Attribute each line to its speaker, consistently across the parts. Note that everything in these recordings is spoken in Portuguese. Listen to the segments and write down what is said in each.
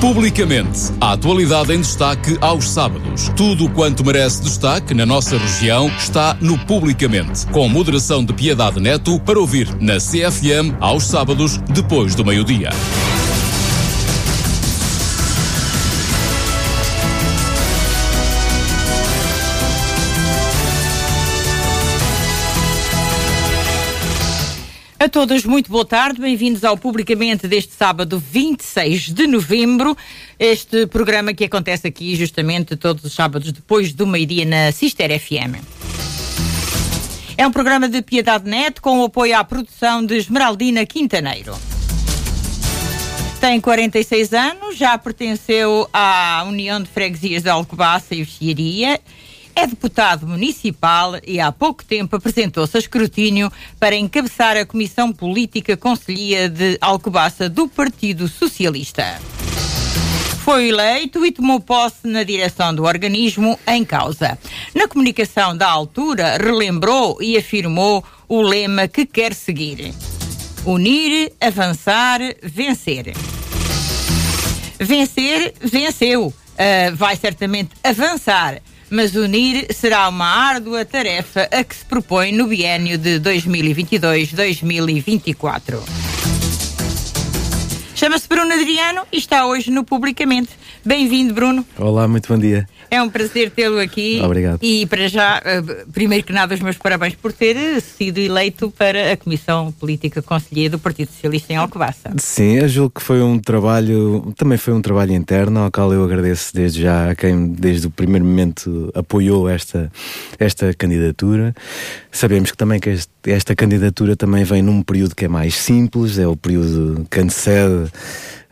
Speaker 1: Publicamente, a atualidade em destaque aos sábados. Tudo quanto merece destaque na nossa região está no Publicamente, com moderação de Piedade Neto para ouvir na CFM aos sábados, depois do meio-dia.
Speaker 2: Todos, muito boa tarde, bem-vindos ao Publicamente deste sábado 26 de novembro. Este programa que acontece aqui justamente todos os sábados depois do meio-dia na Cister FM. É um programa de Piedade Net com o apoio à produção de Esmeraldina Quintaneiro. Tem 46 anos, já pertenceu à União de Freguesias de Alcobaça e Oxiaria é deputado municipal e há pouco tempo apresentou-se a escrutínio para encabeçar a Comissão Política Conselhia de Alcobaça do Partido Socialista. Foi eleito e tomou posse na direção do organismo em causa. Na comunicação da altura, relembrou e afirmou o lema que quer seguir: Unir, avançar, vencer. Vencer, venceu. Uh, vai certamente avançar mas unir será uma árdua tarefa a que se propõe no biênio de 2022-2024. Chama-se Bruno Adriano e está hoje no Publicamente. Bem-vindo, Bruno.
Speaker 3: Olá, muito bom dia.
Speaker 2: É um prazer tê-lo aqui.
Speaker 3: Obrigado.
Speaker 2: E para já, eh, primeiro que nada, os meus parabéns por ter sido eleito para a Comissão Política Conselheira do Partido Socialista em Alcobaça.
Speaker 3: Sim, eu julgo que foi um trabalho, também foi um trabalho interno, ao qual eu agradeço desde já a quem desde o primeiro momento apoiou esta, esta candidatura. Sabemos que também que este, esta candidatura também vem num período que é mais simples, é o período que antecede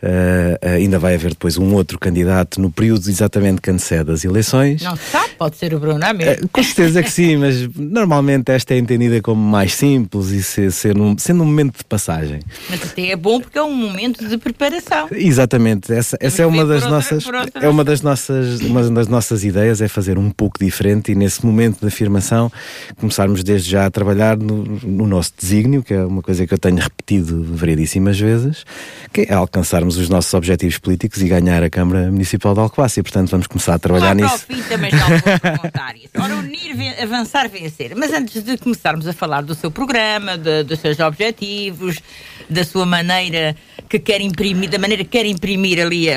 Speaker 3: Uh, ainda vai haver depois um outro candidato no período exatamente que antecede as eleições.
Speaker 2: Não sabe, pode ser o Bruno, é mesmo?
Speaker 3: Uh, com certeza que sim, mas normalmente esta é entendida como mais simples e ser, ser um, sendo um momento de passagem.
Speaker 2: Mas até é bom porque é um momento de preparação.
Speaker 3: Exatamente, essa, essa é uma das outra, nossas é uma das nossas uma das nossas ideias é fazer um pouco diferente e nesse momento de afirmação começarmos desde já a trabalhar no, no nosso desígnio, que é uma coisa que eu tenho repetido variedíssimas vezes, que é alcançarmos os nossos objetivos políticos e ganhar a Câmara Municipal de Alcobaça. E, portanto, vamos começar a trabalhar nisso.
Speaker 2: Fim também já vou. Ora, unir, avançar, vencer. Mas antes de começarmos a falar do seu programa, de, dos seus objetivos, da sua maneira que quer imprimir, da maneira que quer imprimir ali uh,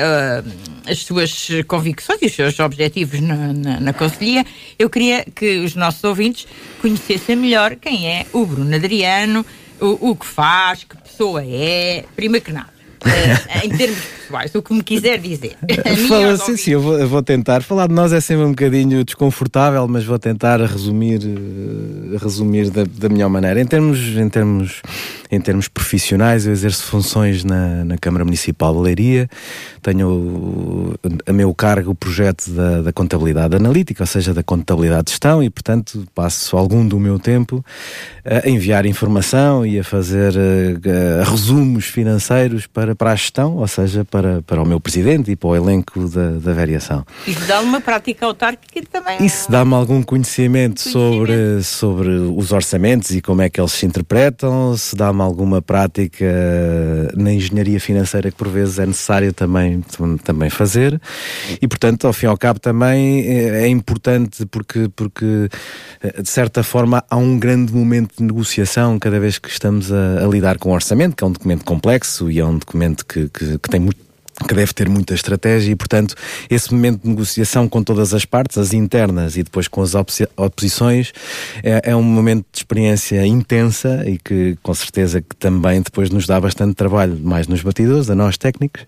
Speaker 2: as suas convicções e os seus objetivos na, na, na Conselhia, eu queria que os nossos ouvintes conhecessem melhor quem é o Bruno Adriano, o, o que faz, que pessoa é, primeiro que nada. Eh, em termos pessoais, o que me quiser dizer.
Speaker 3: Fala, sim, sim, eu vou, eu vou, tentar. Falar de nós é sempre um bocadinho desconfortável, mas vou tentar resumir, uh, resumir da, da melhor maneira. Em termos, em termos em termos profissionais, eu exerço funções na, na Câmara Municipal de Leiria, tenho a meu cargo o projeto da, da, contabilidade analítica, ou seja, da contabilidade de gestão, e portanto passo algum do meu tempo a enviar informação e a fazer uh, resumos financeiros para, para a gestão, ou seja, para, para o meu presidente e para o elenco da, da variação.
Speaker 2: Isso dá uma prática autárquica também.
Speaker 3: Isso dá-me algum conhecimento, conhecimento, Sobre, sobre os orçamentos e como é que eles se interpretam, se dá-me alguma prática na engenharia financeira que por vezes é necessário também, também fazer e portanto ao fim e ao cabo também é, é importante porque, porque de certa forma há um grande momento de negociação cada vez que estamos a, a lidar com o orçamento, que é um documento complexo e é um documento que, que, que tem muito que deve ter muita estratégia e, portanto, esse momento de negociação com todas as partes, as internas e depois com as oposições, é, é, um momento de experiência intensa e que, com certeza, que também depois nos dá bastante trabalho, mais nos batidores, a nós técnicos,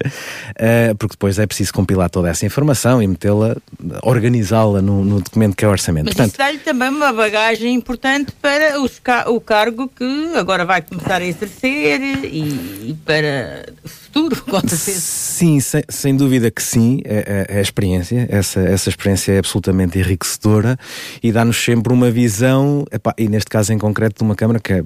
Speaker 3: eh, porque depois é preciso compilar toda essa informação e metê-la, organizá-la no, no, documento que é o orçamento.
Speaker 2: Mas portanto, isso dá-lhe também uma bagagem importante para os, o cargo que agora vai começar a exercer e, e para o futuro, com certeza.
Speaker 3: Sim, sem, sem dúvida que sim, é, é, é, a experiência, essa, essa experiência é absolutamente enriquecedora e dá-nos sempre uma visão, epá, e neste caso em concreto de uma Câmara que é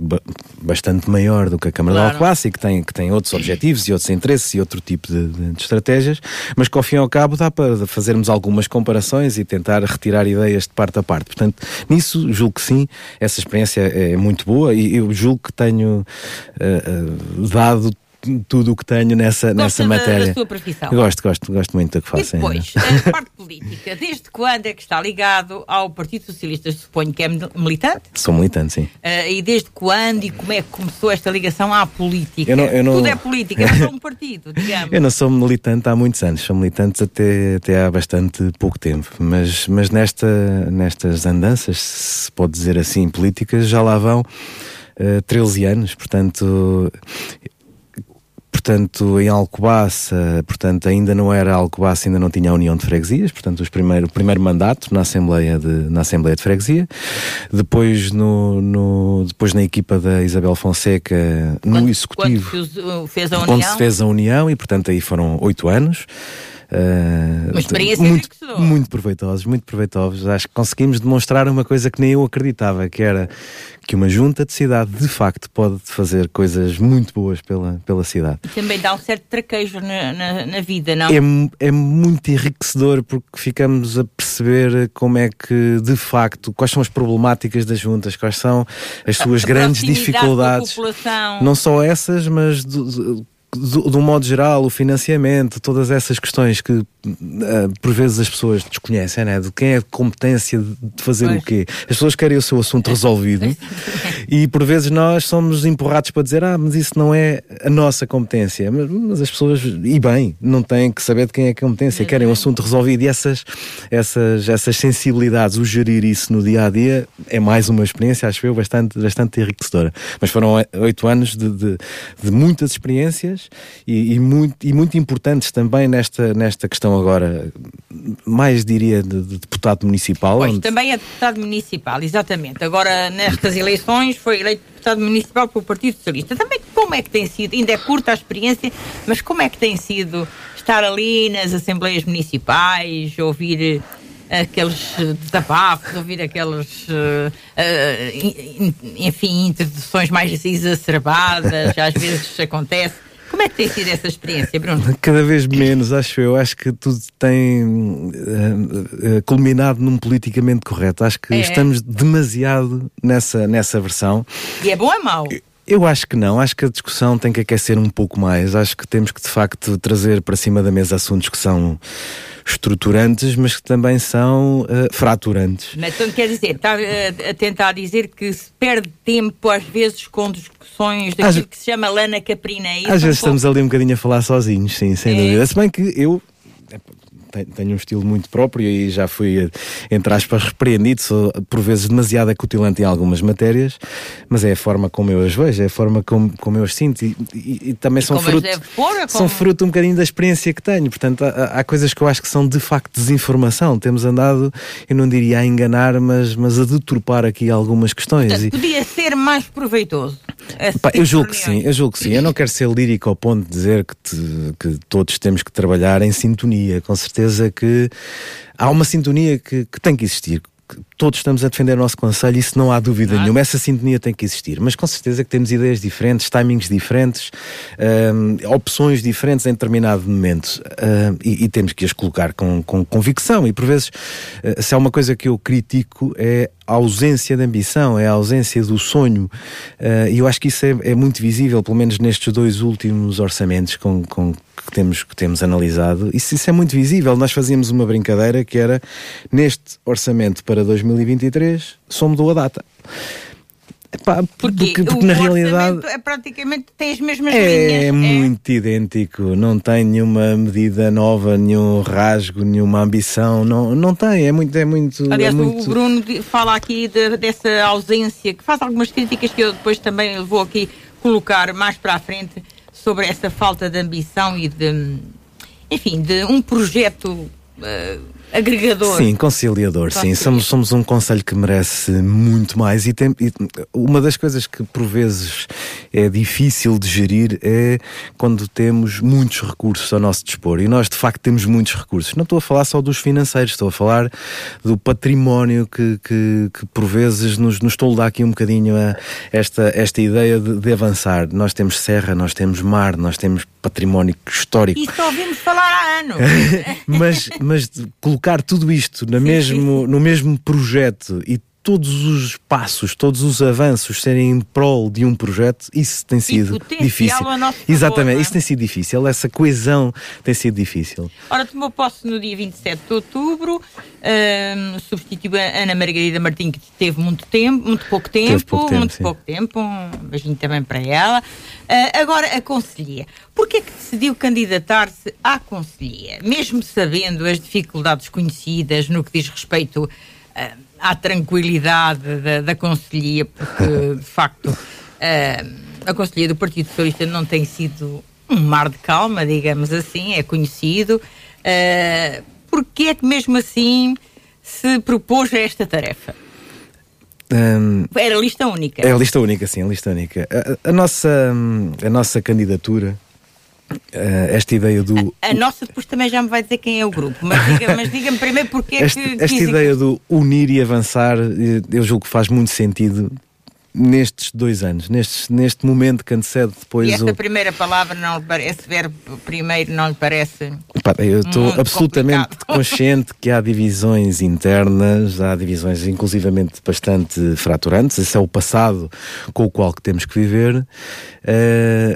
Speaker 3: bastante maior do que a Câmara claro. Alcobaça e que tem, que tem outros objetivos e outros interesses e outro tipo de, de, de, estratégias, mas que ao fim e ao cabo dá para fazermos algumas comparações e tentar retirar ideias de parte a parte. Portanto, nisso julgo que sim, essa experiência é muito boa e eu julgo que tenho uh, uh, dado tudo o que tenho nessa, nessa matéria. Da
Speaker 2: sua profissão.
Speaker 3: Gosto, gosto, gosto muito do que faço.
Speaker 2: E depois, a parte política, desde quando é que está ligado ao Partido Socialista? Suponho que é militante?
Speaker 3: Sou militante, sim.
Speaker 2: Uh, e desde quando e como é que começou esta ligação à política? Eu não, eu não... Tudo é política, é só um partido, digamos.
Speaker 3: eu não sou militante há muitos anos, sou militante até, até há bastante pouco tempo, mas, mas nesta, nestas andanças, se pode dizer assim, políticas, já lá vão uh, 13 anos, portanto portanto, em Alcobaça, portanto, ainda não era Alcobaça, ainda não tinha a União de Freguesias, portanto, os primeiro, o primeiro mandato na Assembleia de, na Assembleia de Freguesia. Depois, no, no depois na equipa da Isabel Fonseca,
Speaker 2: quando,
Speaker 3: no Executivo.
Speaker 2: Quando fez a União?
Speaker 3: Quando se fez a União, e portanto aí foram oito anos.
Speaker 2: Uh, uma experiência
Speaker 3: muito, muito proveitosos, muito proveitosos. Acho que conseguimos demonstrar uma coisa que nem eu acreditava, que era que uma junta de cidade de facto pode fazer coisas muito boas pela, pela cidade.
Speaker 2: E também dá um certo traquejo na, na, na vida, não?
Speaker 3: É, é muito enriquecedor porque ficamos a perceber como é que de facto, quais são as problemáticas das juntas, quais são as suas a grandes dificuldades. Não só essas, mas do, do, de um modo geral, o financiamento, todas essas questões que uh, por vezes as pessoas desconhecem, né? de quem é a competência de fazer pois. o quê. As pessoas querem o seu assunto resolvido e por vezes nós somos empurrados para dizer, ah, mas isso não é a nossa competência. Mas, mas as pessoas, e bem, não têm que saber de quem é a competência, querem o assunto resolvido e essas, essas, essas sensibilidades, o gerir isso no dia a dia é mais uma experiência, acho eu, bastante, bastante enriquecedora. Mas foram oito anos de, de, de muitas experiências e, e, muito, e muito importantes também nesta, nesta questão agora, mais diria de, de deputado municipal.
Speaker 2: Pois, onde... também é deputado municipal, exatamente. Agora, nestas eleições, foi eleito deputado municipal pelo Partido Socialista. Também como é que tem sido, ainda é curta a experiência, mas como é que tem sido estar ali nas assembleias municipais, ouvir aqueles desabafos, ouvir aquelas, uh, uh, enfim, introduções mais exacerbadas, às vezes acontece. Como é que tem sido essa experiência, Bruno?
Speaker 3: Cada vez menos, acho eu. Acho que tudo tem uh, uh, culminado num politicamente correto. Acho que é. estamos demasiado nessa, nessa versão.
Speaker 2: E é bom ou é mau?
Speaker 3: Eu acho que não, acho que a discussão tem que aquecer um pouco mais. Acho que temos que de facto trazer para cima da mesa assuntos que são estruturantes, mas que também são uh, fraturantes.
Speaker 2: Mas então quer dizer, está uh, a tentar dizer que se perde tempo às vezes com discussões daquilo às, que se chama lana caprina.
Speaker 3: É às vezes estamos ali um bocadinho a falar sozinhos, sim, sem é. dúvida. Se bem que eu tenho um estilo muito próprio e já fui, entre aspas, repreendido, sou por vezes demasiado acutilante em algumas matérias, mas é a forma como eu as vejo, é a forma como, como eu as sinto e, e, e também e são, fruto,
Speaker 2: pôr, como...
Speaker 3: são fruto um bocadinho da experiência que tenho. Portanto, há, há, coisas que eu acho que são de facto desinformação. Temos andado, eu não diria a enganar, mas, mas a deturpar aqui algumas questões.
Speaker 2: Portanto, podia ser mais proveitoso.
Speaker 3: Pá, eu julgo que sim, eu julgo que sim. Eu não quero ser lírico ao ponto de dizer que, te, que todos temos que trabalhar em sintonia, com certeza que há uma sintonia que, que tem que existir todos estamos a defender o nosso Conselho, isso não há dúvida ah. nenhuma, essa sintonia tem que existir, mas com certeza que temos ideias diferentes, timings diferentes, um, opções diferentes em determinado momento um, e, e, temos que as colocar com, com convicção. E por vezes, uh, se há uma coisa que eu critico é a ausência de ambição, é a ausência do sonho, uh, e eu acho que isso é, é, muito visível, pelo menos nestes dois últimos orçamentos com, com que temos, que temos analisado, isso, isso é muito visível. Nós fazíamos uma brincadeira que era neste orçamento para 2023 só mudou a data.
Speaker 2: Epá, porque, porque, porque na realidade é praticamente tem as mesmas
Speaker 3: é
Speaker 2: linhas.
Speaker 3: É muito idêntico, não tem nenhuma medida nova, nenhum rasgo, nenhuma ambição, não, não tem, é muito, é muito.
Speaker 2: Aliás,
Speaker 3: é muito...
Speaker 2: o Bruno fala aqui de, dessa ausência, que faz algumas críticas que eu depois também vou aqui colocar mais para a frente sobre essa falta de ambição e de, enfim, de um projeto uh, agregador.
Speaker 3: Sim, conciliador, sim. Somos, somos um conselho que merece muito mais e, tem, e uma das coisas que por vezes é difícil de gerir é quando temos muitos recursos ao nosso dispor e nós de facto temos muitos recursos. Não estou a falar só dos financeiros, estou a falar do património que, que, que por vezes nos, nos tolda aqui um bocadinho a esta, esta ideia de, de avançar. Nós temos serra, nós temos mar, nós temos património histórico.
Speaker 2: E só ouvimos falar há anos.
Speaker 3: mas, mas colocar tudo isto no mesmo, no mesmo projeto e todos os passos, todos os avanços serem em prol de um projeto, isso tem sido difícil. Exatamente,
Speaker 2: favor,
Speaker 3: isso tem sido difícil, essa coesão tem sido difícil.
Speaker 2: Ora, tomou posse no dia 27 de outubro, um, substituiu a Ana Margarida Martins, que teve muito tempo, muito pouco tempo, pouco tempo muito sim. pouco tempo, um beijinho também para ela. Uh, agora, a Conselhia. Porquê é que decidiu candidatar-se à Conselhia? Mesmo sabendo as dificuldades conhecidas no que diz respeito uh, à tranquilidade da, da Conselhia, porque, de facto, uh, a Conselhia do Partido Socialista não tem sido um mar de calma, digamos assim, é conhecido. Uh, Porquê é que mesmo assim se propôs a esta tarefa? Um, Era lista única.
Speaker 3: É a lista única, sim, a lista única. A, a nossa, a nossa candidatura, esta ideia do.
Speaker 2: A, a, nossa depois também já me vai dizer quem é o grupo, mas diga-me diga primeiro porque é
Speaker 3: este, que. Esta ideia do unir e avançar, eu julgo que faz muito sentido nestes dois anos, neste, neste momento que antecede depois.
Speaker 2: E esta o... primeira palavra, não parece, esse verbo primeiro não lhe parece.
Speaker 3: Eu estou absolutamente complicado. consciente que há divisões internas, há divisões inclusivamente bastante fraturantes, esse é o passado com o qual que temos que viver, uh,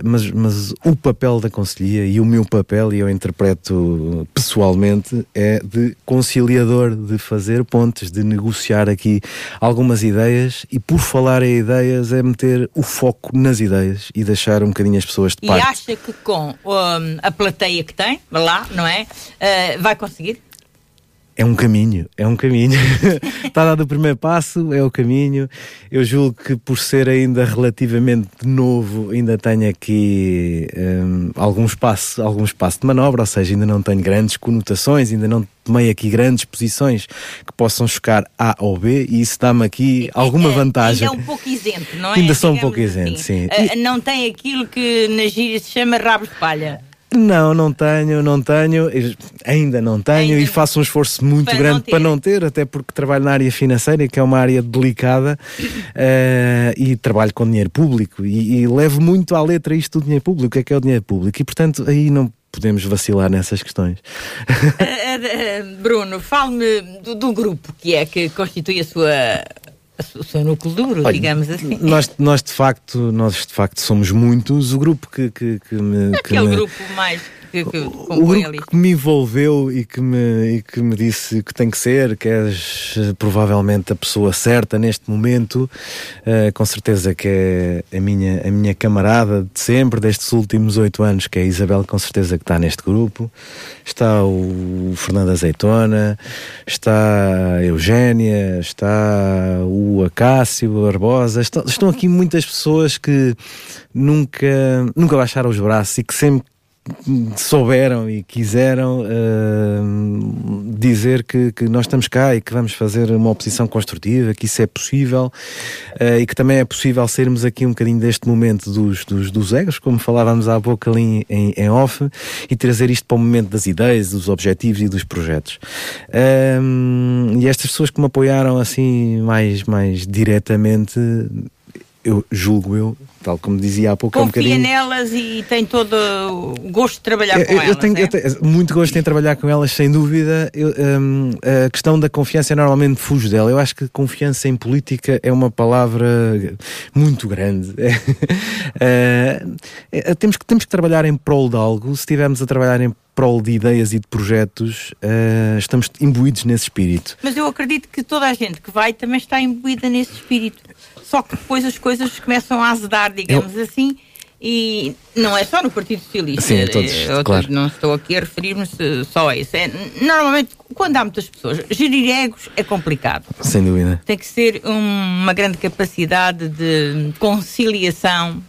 Speaker 3: mas, mas o papel da Conselhia e o meu papel, e eu interpreto pessoalmente, é de conciliador, de fazer pontes, de negociar aqui algumas ideias e por falar em ideias é meter o foco nas ideias e deixar um bocadinho as pessoas de parte.
Speaker 2: E acha que com um, a plateia que tem, lá, não é? Uh, vai conseguir?
Speaker 3: É um caminho, é um caminho. Está dado o primeiro passo, é o caminho. Eu julgo que por ser ainda relativamente novo, ainda tenho aqui um, algum, espaço, algum espaço de manobra, ou seja, ainda não tenho grandes conotações, ainda não tomei aqui grandes posições que possam chocar A ou B e isso dá-me aqui alguma é, vantagem.
Speaker 2: Ainda é um pouco isento, não é?
Speaker 3: Ainda sou um pouco isento, assim.
Speaker 2: sim. Uh, não tem aquilo que na gíria se chama rabo de palha.
Speaker 3: Não, não tenho, não tenho, ainda não tenho ainda e faço um esforço muito para grande não para não ter, até porque trabalho na área financeira, que é uma área delicada, uh, e trabalho com dinheiro público e, e, levo muito à letra isto do dinheiro público, o que é que é o dinheiro público, e portanto aí não podemos vacilar nessas questões.
Speaker 2: uh, Bruno, fale-me do, do grupo que é que constitui a sua o seu núcleo duro, Olha, digamos assim.
Speaker 3: Nós, nós, de facto, nós de facto somos muitos. O grupo que, que, que me.
Speaker 2: Aquele
Speaker 3: me,
Speaker 2: grupo mais que, que
Speaker 3: o grupo que me envolveu e que me, e que me disse que tem que ser, que és eh, provavelmente a pessoa certa neste momento, uh, com certeza que é a minha, a minha camarada de sempre, destes últimos oito anos, que é a Isabel, com certeza que está neste grupo. Está o Fernando Azeitona, está a Eugénia, está o Acácio, Barbosa, estão, estão aqui muitas pessoas que nunca, nunca baixaram os braços e que sempre souberam e quiseram uh, dizer que, que, nós estamos cá e que vamos fazer uma oposição construtiva, que isso é possível uh, e que também é possível sermos aqui um bocadinho deste momento dos, dos, dos egos, como falávamos há pouco ali em, em, off, e trazer isto para o momento das ideias, dos objetivos e dos projetos. Uh, e estas pessoas que me apoiaram assim mais, mais diretamente eu julgo eu, tal como dizia há pouco,
Speaker 2: Confia é um bocadinho... nelas e tem todo o gosto de trabalhar eu, com
Speaker 3: eu
Speaker 2: elas.
Speaker 3: Tenho, é? eu tenho muito gosto em trabalhar com elas, sem dúvida. Eu, um, a questão da confiança normalmente fujo dela. Eu acho que confiança em política é uma palavra muito grande. é, é, temos, que, temos que trabalhar em prol de algo. Se estivermos a trabalhar em prol de ideias e de projetos, uh, estamos imbuídos nesse espírito.
Speaker 2: Mas eu acredito que toda a gente que vai também está imbuída nesse espírito. Só que depois as coisas começam a azedar, digamos eu... assim, e não é só no Partido Socialista.
Speaker 3: Sim, todos, eu, claro.
Speaker 2: Não estou aqui a referir-me só a isso. É, normalmente, quando há muitas pessoas, gerir egos é complicado.
Speaker 3: Sem dúvida.
Speaker 2: Tem que ser um, uma grande capacidade de conciliação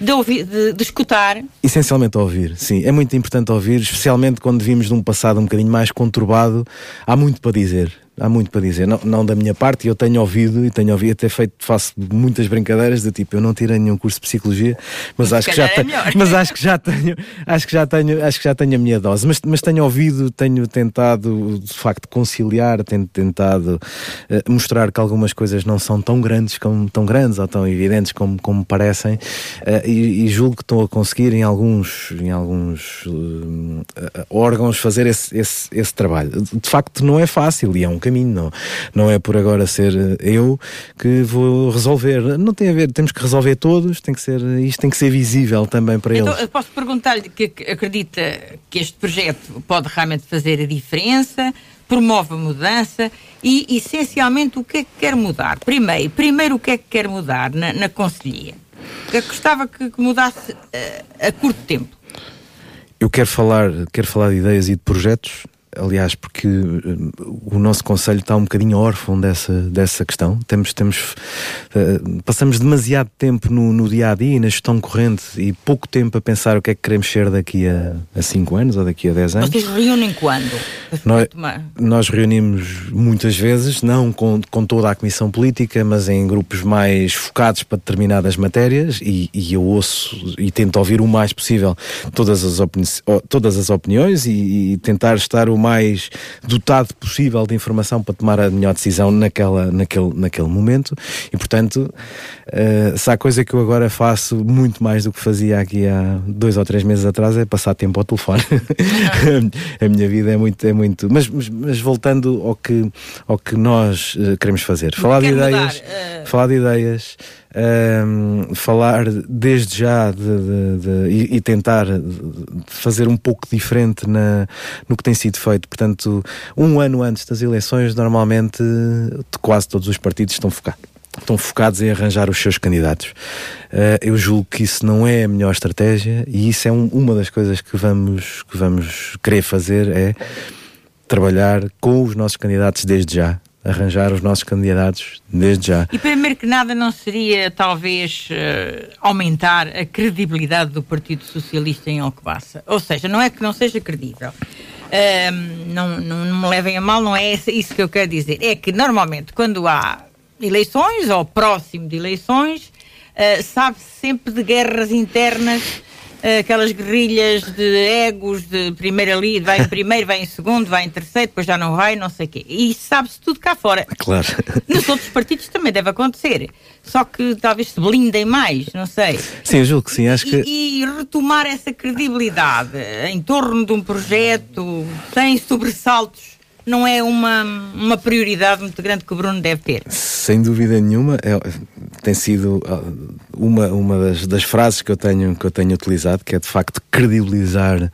Speaker 2: de, ouvir, de, de, escutar.
Speaker 3: Essencialmente ouvir, sim. É muito importante ouvir, especialmente quando vimos de um passado um bocadinho mais conturbado. Há muito para dizer há muito para dizer. Não, não da minha parte, eu tenho ouvido e tenho ouvido, até feito, faço muitas brincadeiras de tipo, eu não tirei nenhum curso de psicologia, mas, acho que já é tenho, mas acho que já tenho, acho que já tenho, acho que já tenho a minha dose. Mas, mas tenho ouvido, tenho tentado de facto conciliar, tenho tentado uh, mostrar que algumas coisas não são tão grandes como tão grandes ou tão evidentes como, como parecem, uh, e, e, julgo que estou a conseguir em alguns, em alguns uh, órgãos fazer esse, esse, esse trabalho. De facto, não é fácil e é um caminho caminho, não, não é por agora ser eu que vou resolver. Não tem a ver, temos que resolver todos, tem que ser, isto tem que ser visível também para
Speaker 2: então,
Speaker 3: eles.
Speaker 2: Posso perguntar-lhe que acredita que este projeto pode realmente fazer a diferença? promove a mudança e, essencialmente, o que é que quer mudar? Primeiro, primeiro o que é que quer mudar na, na Conselhia? O que é que gostava que, que mudasse uh, a curto tempo?
Speaker 3: Eu quero falar, quero falar de ideias e de projetos aliás, porque uh, o nosso Conselho está um bocadinho órfão dessa, dessa questão. Temos, temos, uh, passamos demasiado tempo no, no, dia a dia e na gestão corrente e pouco tempo a pensar o que é que queremos ser daqui a 5 anos ou daqui a 10 anos.
Speaker 2: Vocês reúnem quando?
Speaker 3: Nós, nós, reunimos muitas vezes, não com, com toda a Comissão Política, mas em grupos mais focados para determinadas matérias e, e eu ouço e tento ouvir o mais possível todas as, opini todas as opiniões e, e tentar estar o mais dotado possível de informação para tomar a melhor decisão naquela, naquele, naquele momento. E, portanto, uh, se há coisa que eu agora faço muito mais do que fazia aqui há dois ou três meses atrás, é passar tempo ao telefone. a minha vida é muito. É muito mas, mas, mas, voltando ao que, ao que nós uh, queremos fazer, falar de ideias. uh... Falar de ideias um, falar desde já de, de, de, e, tentar fazer um pouco diferente na, no que tem sido feito. Portanto, um ano antes das eleições, normalmente quase todos os partidos estão focados estão focados em arranjar os seus candidatos. Uh, eu julgo que isso não é a melhor estratégia e isso é um, uma das coisas que vamos, que vamos querer fazer é trabalhar com os nossos candidatos desde já arranjar os nossos candidatos desde já.
Speaker 2: E primeiro que nada não seria talvez uh, aumentar a credibilidade do Partido Socialista em Alcobaça? Ou seja, não é que não seja credível. Uh, não, não, não, me levem a mal, não é isso que eu quero dizer. É que normalmente quando há eleições ou próximo de eleições, uh, sabe-se sempre de guerras internas aquelas guerrilhas de egos de primeira ali, vai em primeiro, vai em segundo, vai em terceiro, depois já não vai, não sei o quê. E sabe-se tudo cá fora.
Speaker 3: Claro.
Speaker 2: Nos outros partidos também deve acontecer. Só que talvez se blindem mais, não sei.
Speaker 3: Sim, eu julgo que sim, acho que...
Speaker 2: E, e retomar essa credibilidade em torno de um projeto sem sobressaltos não é uma, uma prioridade muito grande que o Bruno deve ter.
Speaker 3: Sem dúvida nenhuma, é, tem sido ah, uma, uma das, das, frases que eu, tenho, que eu tenho utilizado, que é de facto credibilizar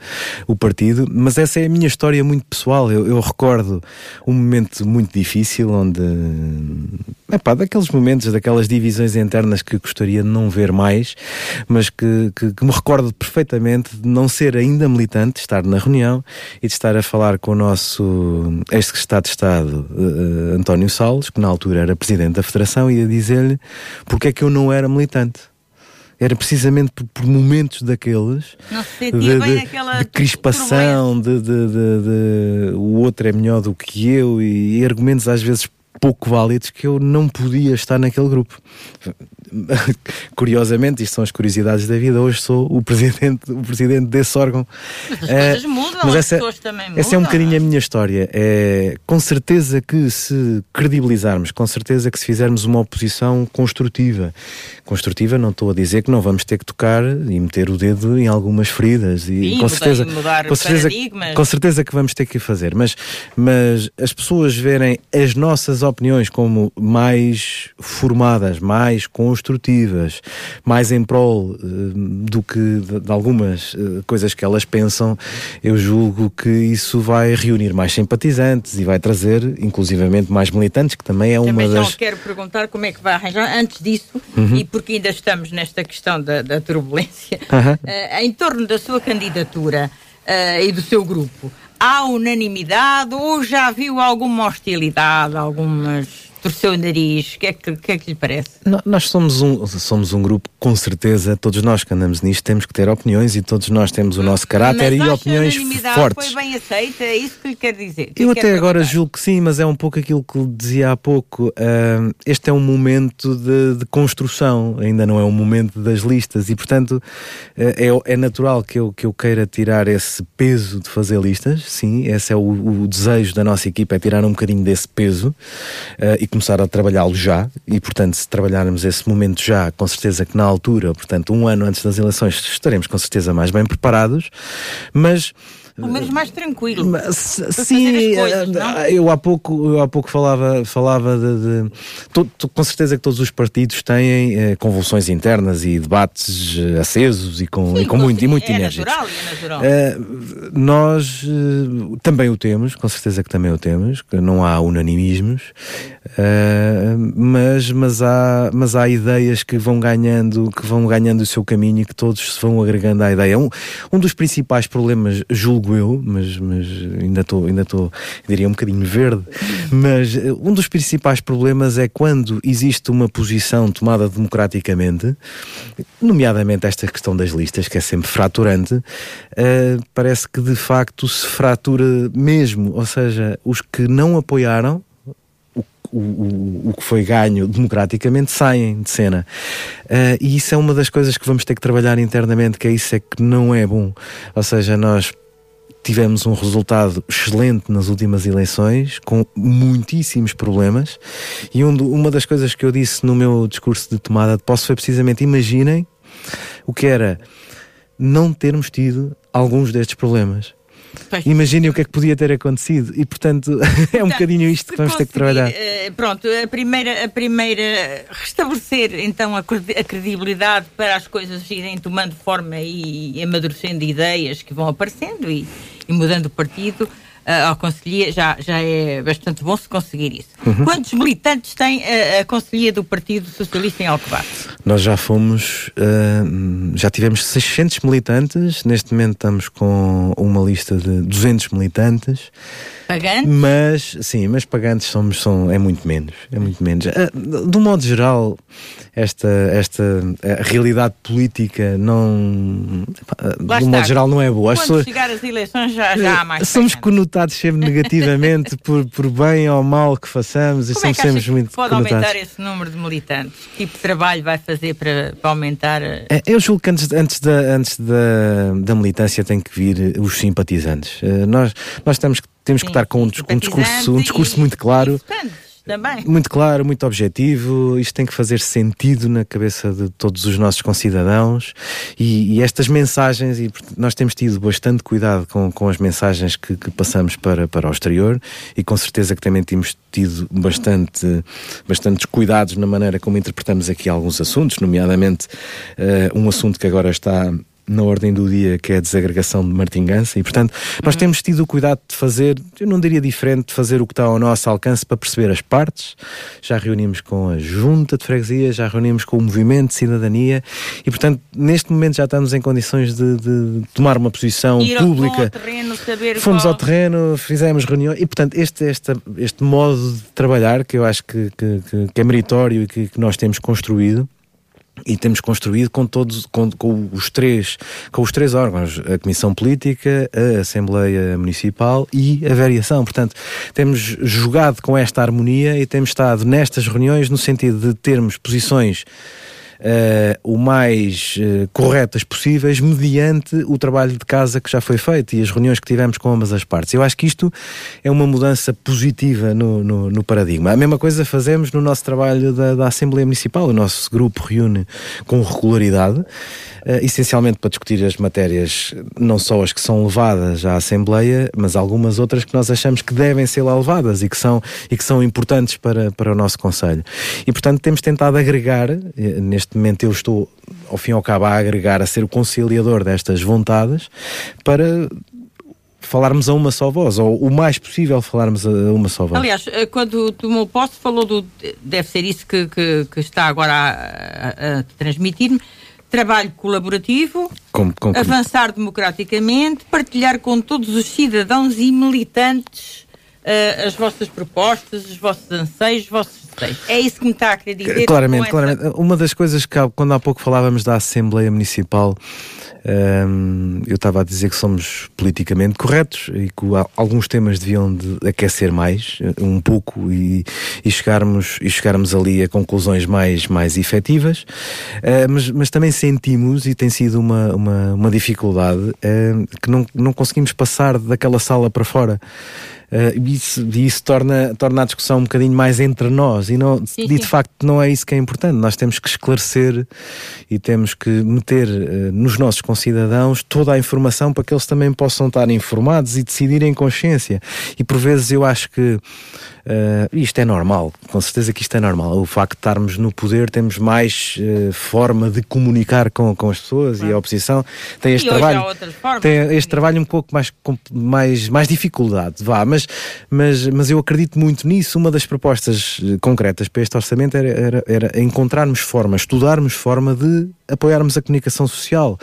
Speaker 3: o partido, mas essa é a minha história muito pessoal. Eu, eu recordo um momento muito difícil onde, epá, daqueles momentos, daquelas divisões internas que gostaria de não ver mais, mas que, que, que me recordo perfeitamente de não ser ainda militante, de estar na reunião e de estar a falar com o nosso ex-secretário de Estado, uh, António Salles, que na altura era presidente da Federação, e a dizer-lhe porque é que eu não era militante era precisamente por, por, momentos daqueles
Speaker 2: de, de,
Speaker 3: de, crispação, de, de, o outro é melhor do que eu e, e argumentos às vezes pouco válidos que eu não podia estar naquele grupo. Curiosamente, isto são as curiosidades da vida. Hoje sou o presidente, o presidente desse órgão.
Speaker 2: Mas as é, coisas mudam, mas essa, as pessoas também mudam.
Speaker 3: Essa é um bocadinho a minha história. É, com certeza que se credibilizarmos, com certeza que se fizermos uma oposição construtiva. Construtiva, não estou a dizer que não vamos ter que tocar e meter o dedo em algumas feridas. E,
Speaker 2: Sim,
Speaker 3: com certeza,
Speaker 2: mudar
Speaker 3: com certeza, com certeza que vamos ter que fazer. Mas, mas as pessoas verem as nossas opiniões como mais formadas, mais construtivas, mais em prol uh, do que de, algumas uh, coisas que elas pensam, eu julgo que isso vai reunir mais simpatizantes e vai trazer, inclusivamente, mais militantes, que também é
Speaker 2: também
Speaker 3: uma
Speaker 2: das...
Speaker 3: Também
Speaker 2: quero perguntar como é que vai arranjar, antes disso, uhum. e porque ainda estamos nesta questão da, da turbulência, uhum. uh, em torno da sua candidatura e do seu grupo, há unanimidade ou já viu alguma hostilidade, algumas torceu o nariz? O que, é que, que, é que lhe parece?
Speaker 3: nós somos um, somos um grupo, com certeza, todos nós que andamos nisto temos que ter opiniões e todos nós temos o nosso caráter e opiniões fortes.
Speaker 2: foi bem aceita, é isso que lhe quer dizer?
Speaker 3: Que Eu até agora julgo que sim, mas é um pouco aquilo que dizia há pouco. Uh, este é um momento de, de, construção, ainda não é um momento das listas e, portanto, uh, é, é, natural que eu, que eu queira tirar esse peso de fazer listas, sim, esse é o, o desejo da nossa equipa, é tirar um bocadinho desse peso uh, e começar a trabalhá-lo já, e portanto, se trabalharmos esse momento já, com certeza que na altura, portanto, um ano antes das eleições, estaremos com certeza mais bem preparados, mas
Speaker 2: pelo menos mais tranquilo.
Speaker 3: Mas, sim, coisas, eu há pouco, eu há pouco falava, falava de. de com certeza que todos os partidos têm eh, convulsões internas e debates eh, acesos e com, sim, e com muito, e muito
Speaker 2: é
Speaker 3: enérgicos.
Speaker 2: Natural, é natural.
Speaker 3: Eh, nós eh, também o temos, com certeza que também o temos, que não há unanimismos, eh, mas, mas, há, mas há ideias que vão ganhando, que vão ganhando o seu caminho e que todos se vão agregando à ideia. Um, um dos principais problemas, julgo eu, mas, mas ainda estou, ainda estou, diria um bocadinho verde, mas eh, um dos principais problemas é quando existe uma posição tomada democraticamente, nomeadamente esta questão das listas, que é sempre fraturante, uh, parece que de facto se fratura mesmo, ou seja, os que não apoiaram o, o, o, que foi ganho democraticamente saem de cena. Uh, e isso é uma das coisas que vamos ter que trabalhar internamente, que é isso é que não é bom. Ou seja, nós tivemos um resultado excelente nas últimas eleições, com muitíssimos problemas, e um uma das coisas que eu disse no meu discurso de tomada de posse foi precisamente, imaginem o que era não termos tido alguns destes problemas. Imaginem o que é que podia ter acontecido e, portanto, é um bocadinho isto que vamos ter que trabalhar.
Speaker 2: Uh, pronto, a primeira, a primeira, restabelecer então a, credibilidade para as coisas irem tomando forma e, e amadurecendo ideias que vão aparecendo e, e mudando o partido uh, ao Conselhia, já, já é bastante bom se conseguir isso. Uhum. Quantos militantes tem a, a Conselhia do Partido Socialista em Alcobaça?
Speaker 3: Nós já fomos, uh, já tivemos 600 militantes, neste momento estamos com uma lista de 200 militantes.
Speaker 2: Pagantes?
Speaker 3: Mas, sim, mas pagantes somos, são, é muito menos. É muito menos. Uh, de um modo geral, esta, esta realidade política não. Lá de um modo geral, não é boa.
Speaker 2: Quando pessoas, chegar as eleições já, já há mais.
Speaker 3: Somos pagantes. conotados sempre negativamente por, por bem ou mal que façamos
Speaker 2: Como
Speaker 3: e somos
Speaker 2: é
Speaker 3: sempre muito
Speaker 2: pode
Speaker 3: conotados.
Speaker 2: aumentar esse número de militantes? Que tipo de trabalho vai fazer para, para aumentar?
Speaker 3: É, eu julgo que antes, antes, da, antes da, da militância tem que vir os simpatizantes. Uh, nós, nós temos que temos sim, que estar com um, um discurso, um discurso muito claro.
Speaker 2: Também.
Speaker 3: Muito claro, muito objetivo. Isto tem que fazer sentido na cabeça de todos os nossos concidadãos e, e estas mensagens, e nós temos tido bastante cuidado com, com as mensagens que, que, passamos para, para o exterior e com certeza que também temos tido bastante, bastantes cuidados na maneira como interpretamos aqui alguns assuntos, nomeadamente uh, um assunto que agora está na ordem do dia, que é a desagregação de Martingança, e portanto nós uhum. temos tido o cuidado de fazer, eu não diria diferente, de fazer o que está ao nosso alcance para perceber as partes. Já reunimos com a Junta de Freguesia, já reunimos com o Movimento de Cidadania, e portanto neste momento já estamos em condições de, de tomar uma posição
Speaker 2: Ir
Speaker 3: pública.
Speaker 2: Ao terreno, saber
Speaker 3: Fomos
Speaker 2: qual...
Speaker 3: ao terreno, fizemos reuniões, e portanto este, este, este modo de trabalhar, que eu acho que, que, que é meritório e que, que nós temos construído, e temos construído com todos com, com, os três com os três órgãos a comissão política a assembleia municipal e a variação. Portanto temos jogado com esta harmonia e temos estado nestas reuniões no sentido de termos posições uh, o mais uh, corretas possíveis mediante o trabalho de casa que já foi feito e as reuniões que tivemos com ambas as partes. Eu acho que isto é uma mudança positiva no, no, no paradigma. A mesma coisa fazemos no nosso trabalho da, da Assembleia Municipal. O nosso grupo reúne com regularidade essencialmente para discutir as matérias, não só as que são levadas à Assembleia, mas algumas outras que nós achamos que devem ser lá levadas e que são, e que são importantes para, para o nosso Conselho. E, portanto, temos tentado agregar, eh, neste momento eu estou, ao fim e ao cabo, a agregar, a ser o conciliador destas vontades, para falarmos a uma só voz, ou o mais possível falarmos a uma só voz.
Speaker 2: Aliás, eh, quando tomou posse, falou do. Deve ser isso que, que, que está agora a, a, a transmitir-me trabalho colaborativo, como, como, avançar democraticamente, partilhar com todos os cidadãos e militantes as vossas propostas, os vossos anseios, os vossos desejos. É isso que me está a querer dizer.
Speaker 3: Claramente, essa... claramente. Uma das coisas que, quando há pouco falávamos da Assembleia Municipal, um, eu estava a dizer que somos politicamente corretos e que alguns temas deviam de aquecer mais, um pouco, e, e, chegarmos, e chegarmos ali a conclusões mais, mais efetivas, uh, mas, mas também sentimos, e tem sido uma, uma, uma dificuldade, uh, que não, não conseguimos passar daquela sala para fora. Uh, isso, isso torna, torna a discussão um bocadinho mais entre nós e, não, e de facto não é isso que é importante. Nós temos que esclarecer e temos que meter uh, nos nossos concidadãos toda a informação para que eles também possam estar informados e decidirem em consciência. E por vezes eu acho que Uh, isto é normal, com certeza que isto é normal. O facto de estarmos no poder, temos mais uh, forma de comunicar com, com as pessoas e a oposição tem este trabalho. Tem este trabalho um pouco mais, mais, mais dificuldade, vá, mas, mas, mas eu acredito muito nisso. Uma das propostas eh, concretas para este orçamento era, era, era encontrarmos forma, estudarmos forma de apoiarmos a comunicação social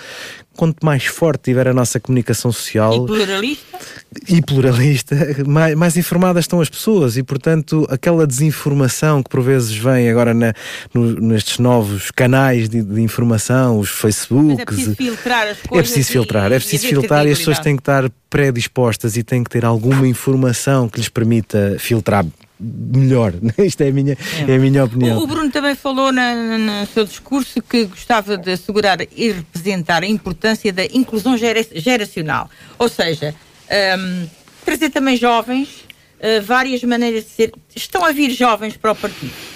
Speaker 3: quanto mais forte tiver a nossa comunicação social
Speaker 2: e pluralista,
Speaker 3: e pluralista mais, mais, informadas estão as pessoas e, portanto, aquela desinformação que por vezes vem agora na, no, nestes novos canais de, de, informação, os Facebooks.
Speaker 2: é preciso filtrar as coisas.
Speaker 3: É preciso filtrar, é preciso filtrar e as pessoas têm que estar predispostas e têm que ter alguma informação que lhes permita filtrar melhor. Isto é a minha, é. é a minha opinião.
Speaker 2: O, Bruno também falou na, no seu discurso que gostava de assegurar e representar a importância da inclusão geracional. Ou seja, um, trazer também jovens, uh, várias maneiras de ser. Estão a vir jovens para o partido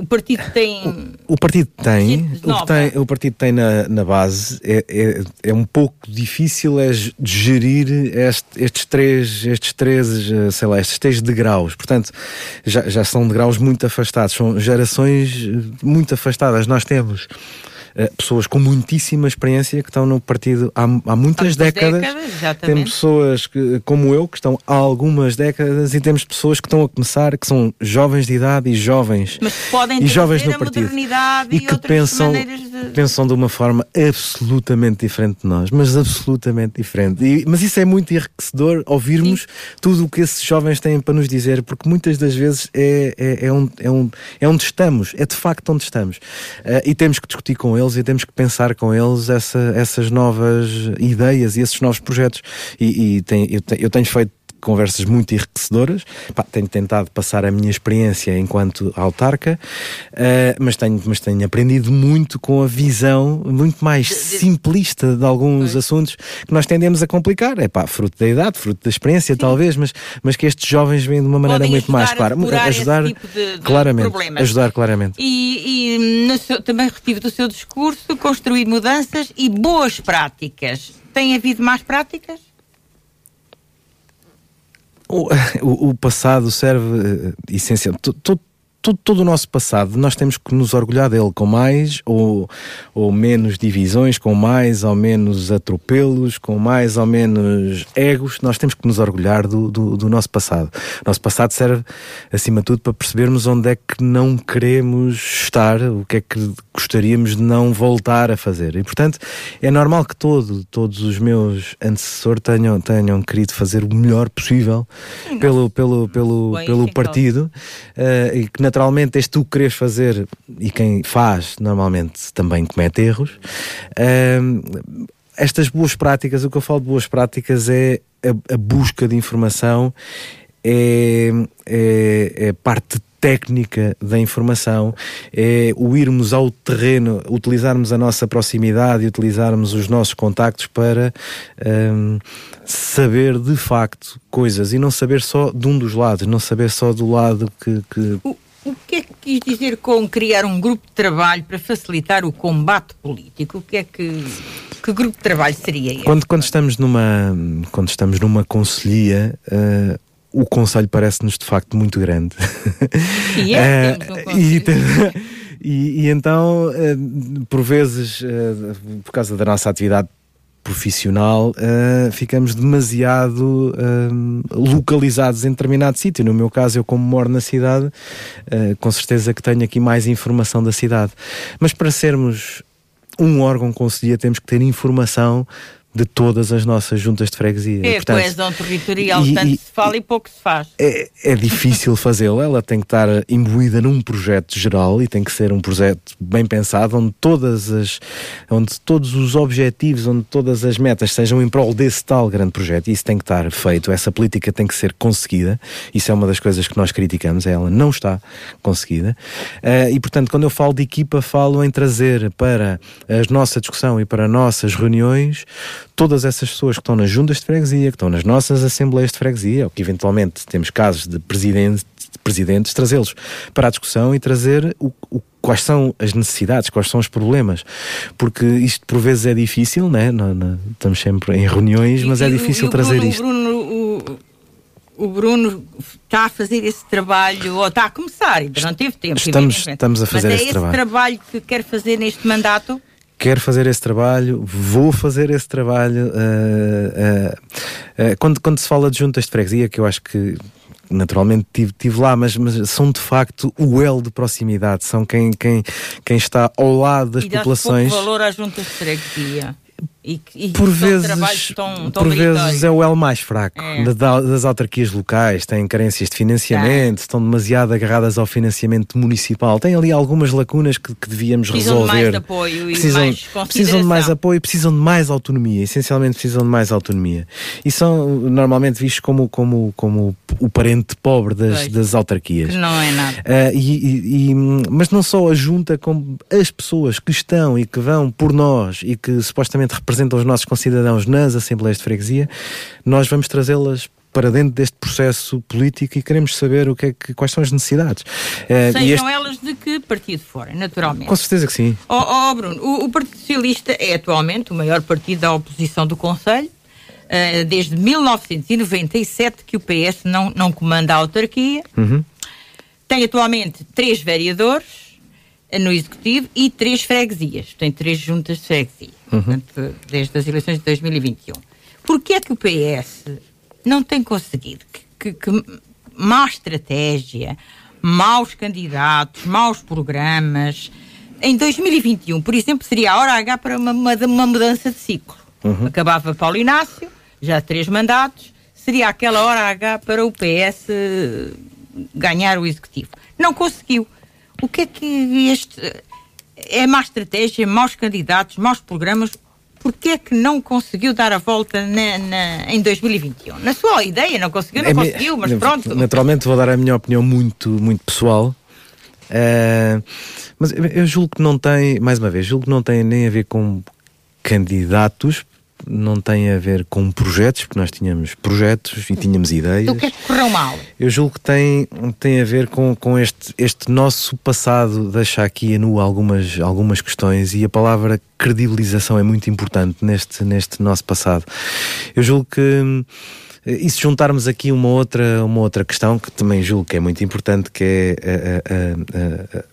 Speaker 2: o partido tem.
Speaker 3: O, o partido tem, o, que tem, o partido tem na, na base é, é, é um pouco difícil é gerir este, estes três, estes três, eh, sei lá, estes três degraus. Portanto, já, já são degraus muito afastados, são gerações eh, muito afastadas. Nós temos pessoas com muitíssima experiência que estão no partido há, há muitas décadas. décadas temos pessoas que, como eu que estão há algumas décadas e temos pessoas que estão a começar, que são jovens de idade e jovens
Speaker 2: Mas podem
Speaker 3: e jovens no partido e, e que pensam, de... pensam de uma forma absolutamente diferente de nós, mas absolutamente diferente. E, mas isso é muito enriquecedor ouvirmos Sim. tudo o que esses jovens têm para nos dizer, porque muitas das vezes é, é, é, um, é, um, é onde estamos, é de facto onde estamos. Uh, e temos que discutir com eles eles e temos que pensar com eles essa, essas novas ideias e esses novos projetos. E, e tem, eu, eu tenho feito conversas muito enriquecedoras. Pá, tenho tentado passar a minha experiência enquanto autarca, uh, mas, tenho, mas tenho aprendido muito com a visão muito mais simplista de alguns assuntos que nós tendemos a complicar. É pá, fruto da idade, fruto da experiência, Sim. talvez, mas, mas que estes jovens vêm de uma maneira
Speaker 2: Podem
Speaker 3: muito mais clara.
Speaker 2: Ajudar, tipo de, de
Speaker 3: claramente.
Speaker 2: Problemas.
Speaker 3: Ajudar claramente.
Speaker 2: E, e seu, também retive do seu discurso construir mudanças e boas práticas. Tem havido mais práticas?
Speaker 3: O, o, passado serve uh, essencial. Todo, todo, o nosso passado, nós temos que nos orgulhar dele com mais ou, ou menos divisões, com mais ou menos atropelos, com mais ou menos egos. Nós temos que nos orgulhar do, do, do nosso passado. O nosso passado serve, acima de tudo, para percebermos onde é que não queremos estar, o que é que gostaríamos de não voltar a fazer. E, portanto, é normal que todo, todos os meus antecessores tenham, tenham querido fazer o melhor possível pelo, pelo, pelo, pelo partido uh, e que naturalmente és tu queres fazer e quem faz normalmente também comete erros. Estas boas práticas, o que eu falo de boas práticas é a, a busca de informação, é, é, é parte técnica da informação, é o irmos ao terreno, utilizarmos a nossa proximidade e utilizarmos os nossos contactos para um, saber de facto coisas e não saber só de um dos lados, não saber só do lado que. que...
Speaker 2: O, o que é que quis dizer com criar um grupo de trabalho para facilitar o combate político? O que é que. Que grupo de trabalho seria esse?
Speaker 3: Quando, quando, estamos, numa, quando estamos numa conselhia, uh, o Conselho parece-nos de facto muito grande.
Speaker 2: E é, uh, e,
Speaker 3: e, e, então, uh, por vezes, por causa da nossa atividade profissional, ficamos demasiado localizados em determinado sítio. No meu caso, eu como moro na cidade, com certeza que tenho aqui mais informação da cidade. Mas para sermos um órgão conselhia temos que ter informação de todas as nossas juntas de freguesia.
Speaker 2: É, Portanto, a coesão territorial, e, tanto e, se fala e pouco se faz.
Speaker 3: É, é difícil fazê-la, ela tem que estar imbuída num projeto geral e tem que ser um projeto bem pensado, onde todas as, onde todos os objetivos, onde todas as metas sejam em prol desse tal grande projeto, e isso tem que estar feito, essa política tem que ser conseguida, isso é uma das coisas que nós criticamos, ela não está conseguida, uh, e portanto quando eu falo de equipa, falo em trazer para a nossa discussão e para nossas reuniões todas essas pessoas que estão nas juntas de freguesia, que estão nas nossas assembleias de freguesia, ou que eventualmente temos casos de presidentes, de presidentes trazê-los para a discussão e trazer o, o quais são as necessidades, quais são os problemas, porque isto por vezes é difícil, né? Não, não, estamos sempre em reuniões, mas é difícil trazer
Speaker 2: Bruno,
Speaker 3: isto.
Speaker 2: O Bruno, o, o Bruno está a fazer esse trabalho, ou está a começar, ainda não teve tempo.
Speaker 3: Estamos, estamos a fazer
Speaker 2: mas é
Speaker 3: esse
Speaker 2: esse
Speaker 3: trabalho.
Speaker 2: trabalho que quer fazer neste mandato?
Speaker 3: Quero fazer esse trabalho, vou fazer esse trabalho. uh, uh, uh, quando, quando se fala de juntas de freguesia, que eu acho que naturalmente tive, tive lá, mas, mas são de facto o elo de proximidade, são quem, quem, quem está ao lado das
Speaker 2: e
Speaker 3: populações.
Speaker 2: pouco valor às juntas de freguesia. E, e
Speaker 3: por vezes,
Speaker 2: tão, tão
Speaker 3: por vezes é o elo mais fraco
Speaker 2: É.
Speaker 3: da- das autarquias locais, têm carências de financiamento, estão demasiado agarradas ao financiamento municipal, têm ali algumas lacunas que, que devíamos
Speaker 2: Precisam de
Speaker 3: resolver.
Speaker 2: mais apoio e
Speaker 3: precisam, precisam de mais apoio, precisam de mais autonomia, essencialmente precisam de mais autonomia. E são normalmente vistos como, como, como o parente pobre das,
Speaker 2: Pois.
Speaker 3: das autarquias.
Speaker 2: Que não é nada.
Speaker 3: Ah, e- e- mas não só a junta, como as pessoas que estão e que vão por nós e que supostamente representam os nossos concidadãos nas Assembleias de Freguesia, nós vamos trazê-las para dentro deste processo político e queremos saber o que é que, quais são as necessidades. Ah, e
Speaker 2: Sejam
Speaker 3: este-
Speaker 2: elas de que partido forem, naturalmente.
Speaker 3: com certeza que sim.
Speaker 2: Ó ó, Bruno, o, o Partido Socialista é atualmente o maior partido da oposição do Conselho. eh, desde 1997 que o PS não, não comanda a autarquia.
Speaker 3: Uhum.
Speaker 2: Tem atualmente três vereadores eh, no Executivo e três freguesias. Tem três juntas de freguesia. Portanto, desde as eleições de 2021. Porquê é que o PS não tem conseguido que, que, que má estratégia, maus candidatos, maus programas. Em 2021, por exemplo, seria a hora H para uma, uma, uma mudança de ciclo. Acabava Paulo Inácio, já três mandatos, seria aquela hora H para o PS ganhar o executivo. Não conseguiu. O que é que este. É má estratégia, maus candidatos, maus programas. Porquê é que não conseguiu dar a volta na, na- em 2021? Na sua ideia, não conseguiu, não
Speaker 3: É
Speaker 2: conseguiu, mas pronto.
Speaker 3: Naturalmente vou dar a minha opinião muito, muito pessoal. Eh, mas eu julgo que não tem, mais uma vez, julgo que não tem nem a ver com candidatos, não tem a ver com projetos, porque nós tínhamos projetos e tínhamos ideias.
Speaker 2: O que é que correu mal?
Speaker 3: Eu julgo que tem, tem a ver com, com este, este nosso passado, deixa aqui a nu algumas, algumas questões e a palavra credibilização é muito importante neste, neste nosso passado. Eu julgo que. E se juntarmos aqui uma outra, uma outra questão que também julgo que é muito importante, que é a, a- a-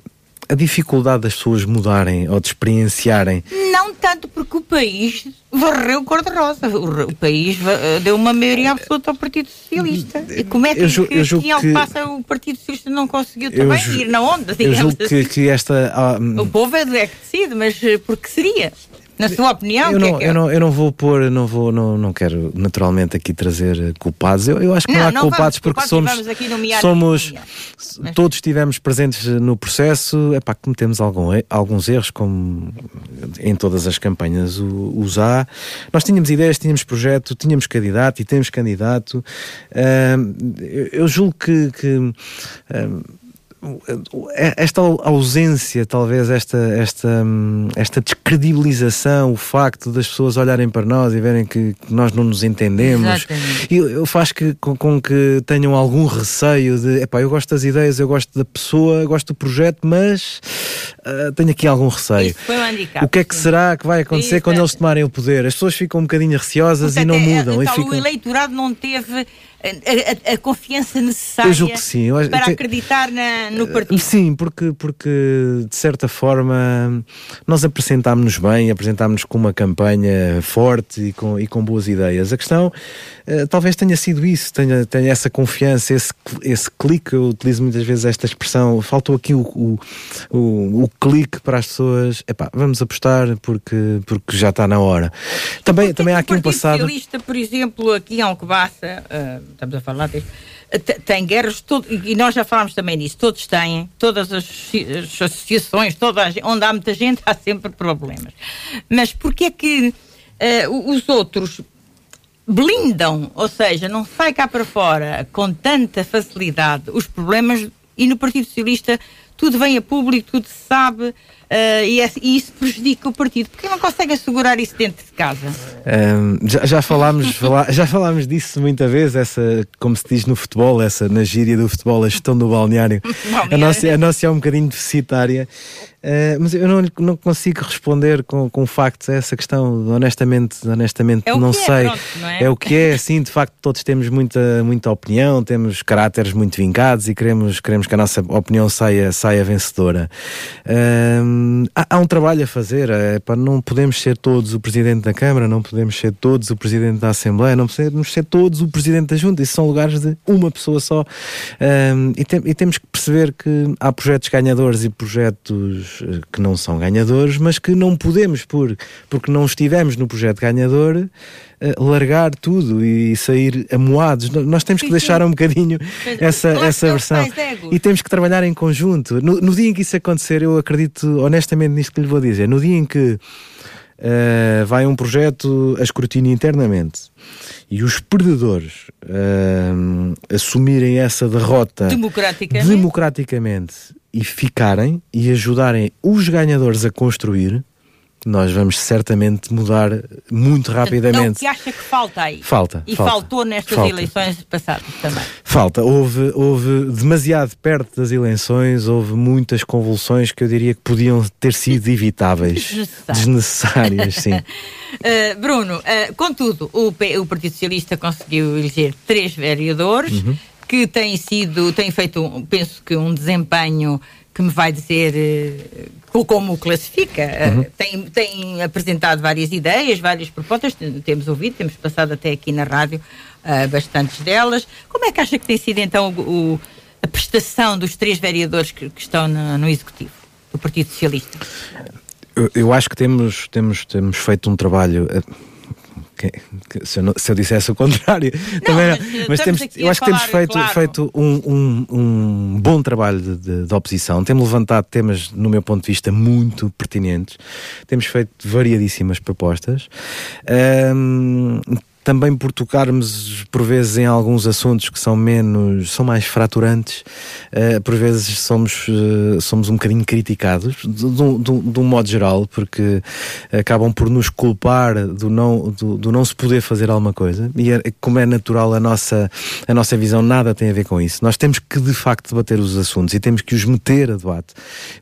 Speaker 3: a- dificuldade das pessoas mudarem ou de experienciarem
Speaker 2: Não tanto porque o país varreu cor-de-rosa. O, país eh, deu uma maioria absoluta ao Partido Socialista. E como é que,
Speaker 3: Eu ju- eu
Speaker 2: que,
Speaker 3: que-
Speaker 2: passa o Partido Socialista não conseguiu
Speaker 3: Eu
Speaker 2: também
Speaker 3: ju-
Speaker 2: ir na onda,
Speaker 3: Eu
Speaker 2: digamos
Speaker 3: julgo que,
Speaker 2: assim?
Speaker 3: que esta. ah,
Speaker 2: O povo é é que decide, mas eh, porque seria? Na sua opinião,
Speaker 3: eu
Speaker 2: que
Speaker 3: não,
Speaker 2: é que é?
Speaker 3: eu, não, eu não vou pôr, não vou, não, não quero naturalmente aqui trazer culpados. Eu, eu acho que não,
Speaker 2: Não,
Speaker 3: há
Speaker 2: não
Speaker 3: culpados porque
Speaker 2: culpados
Speaker 3: somos, somos
Speaker 2: Mas-
Speaker 3: todos estivemos presentes no processo, epá, cometemos algum, alguns erros, como em todas as campanhas os há. Nós tínhamos ideias, tínhamos projeto, tínhamos candidato e temos candidato. Eu, julgo que, que esta ausência, talvez esta, esta, hum, esta descredibilização, o facto das pessoas olharem para nós e verem que, nós não nos entendemos, e eu faz que, com, com que tenham algum receio de epá, eu gosto das ideias, eu gosto da pessoa, eu gosto do projeto, mas ah, tenho aqui algum receio.
Speaker 2: Um
Speaker 3: o que é que será que vai acontecer quando
Speaker 2: é-
Speaker 3: eles tomarem o poder? As pessoas ficam um bocadinho receosas e
Speaker 2: Portanto,
Speaker 3: não
Speaker 2: é-
Speaker 3: mudam.
Speaker 2: é-
Speaker 3: e
Speaker 2: tal,
Speaker 3: ficam...
Speaker 2: O eleitorado não teve a, a- a confiança necessária
Speaker 3: sim.
Speaker 2: Para acreditar na- no partido.
Speaker 3: Sim, porque, porque de certa forma nós apresentámos-nos bem, apresentámos-nos com uma campanha forte e com, e com boas ideias. A questão eh, talvez tenha sido isso, tenha, tenha essa confiança, esse, esse clique. Eu utilizo muitas vezes esta expressão. Faltou aqui o, o, o, o clique para as pessoas. Epá, vamos apostar porque, porque já está na hora. Também, também há
Speaker 2: que
Speaker 3: aqui um passado.
Speaker 2: Socialista, por exemplo, aqui em Alcobaça, ah, estamos a falar disto, tem guerras, todo, e nós já falámos também disso, todos têm, todas as, as associações, toda a onde há muita gente, há sempre problemas. Mas porquê é que o- os outros blindam, ou seja, não sai cá para fora com tanta facilidade os problemas e no Partido Socialista tudo vem a público, tudo se sabe, Uh, e, é, e, isso prejudica o partido. Porque não consegue assegurar isso dentro de casa?
Speaker 3: Um, já, já, falámos, já falámos disso muita vez, essa, como se diz no futebol, essa na gíria do futebol, a gestão do balneário. balneário. A, nossa, a nossa é um bocadinho deficitária. Uh, mas eu não, não consigo responder com, com factos a essa questão, honestamente, honestamente
Speaker 2: é
Speaker 3: não
Speaker 2: é,
Speaker 3: sei.
Speaker 2: Pronto, não é?
Speaker 3: é? o que é, sim, de facto todos temos muita, muita opinião, temos caráteres muito vincados e queremos, queremos que a nossa opinião saia, saia vencedora. Uh, há, há, um trabalho a fazer, é, pá, não podemos ser todos o Presidente da Câmara, não podemos ser todos o Presidente da Assembleia, não podemos ser todos o Presidente da Junta, isso são lugares de uma pessoa só. Uh, e, tem, e temos que perceber que há projetos ganhadores e projetos eh, que não são ganhadores, mas que não podemos, por, porque não estivemos no projeto ganhador, uh, largar tudo e sair amoados. Nós temos que deixar um bocadinho essa, essa versão. E temos que trabalhar em conjunto. No, no, dia em que isso acontecer, eu acredito honestamente nisto que lhe vou dizer. No dia em que Uh, vai um projeto a escrutínio internamente e os perdedores uh, assumirem essa derrota
Speaker 2: democraticamente.
Speaker 3: democraticamente e ficarem e ajudarem os ganhadores a construir, nós vamos certamente mudar muito rapidamente. Então, o
Speaker 2: que acha que falta aí?
Speaker 3: Falta.
Speaker 2: E
Speaker 3: falta,
Speaker 2: faltou nestas
Speaker 3: falta.
Speaker 2: eleições passadas também?
Speaker 3: Falta. Houve, houve demasiado perto das eleições, houve muitas convulsões que eu diria que podiam ter sido evitáveis. Desnecessárias, sim.
Speaker 2: Uh, Bruno, uh, contudo, o, P, o Partido Socialista conseguiu eleger três vereadores. Uhum que tem sido, tem feito, penso que um desempenho que me vai dizer uh, como o classifica. Uhum. Uh, tem, tem apresentado várias ideias, várias propostas, temos ouvido, temos passado até aqui na rádio uh, bastantes delas. Como é que acha que tem sido então o, o, a prestação dos três vereadores que, que estão no, no, Executivo do Partido Socialista?
Speaker 3: Eu, eu, acho que temos, temos, temos feito um trabalho que, que, se, eu não, se, eu dissesse o contrário,
Speaker 2: não, também mas, eh, mas temos,
Speaker 3: eu acho que temos feito, claro. feito um, um, um, bom trabalho de, de, de, oposição. Temos levantado temas, no meu ponto de vista, muito pertinentes. Temos feito variadíssimas propostas. Um, também por tocarmos por vezes em alguns assuntos que são menos, são mais fraturantes, uh, por vezes somos, uh, somos um bocadinho criticados, de, um modo geral, porque acabam por nos culpar do não, do, do, não se poder fazer alguma coisa, e é, como é natural a nossa, a nossa visão nada tem a ver com isso. Nós temos que de facto debater os assuntos e temos que os meter a debate.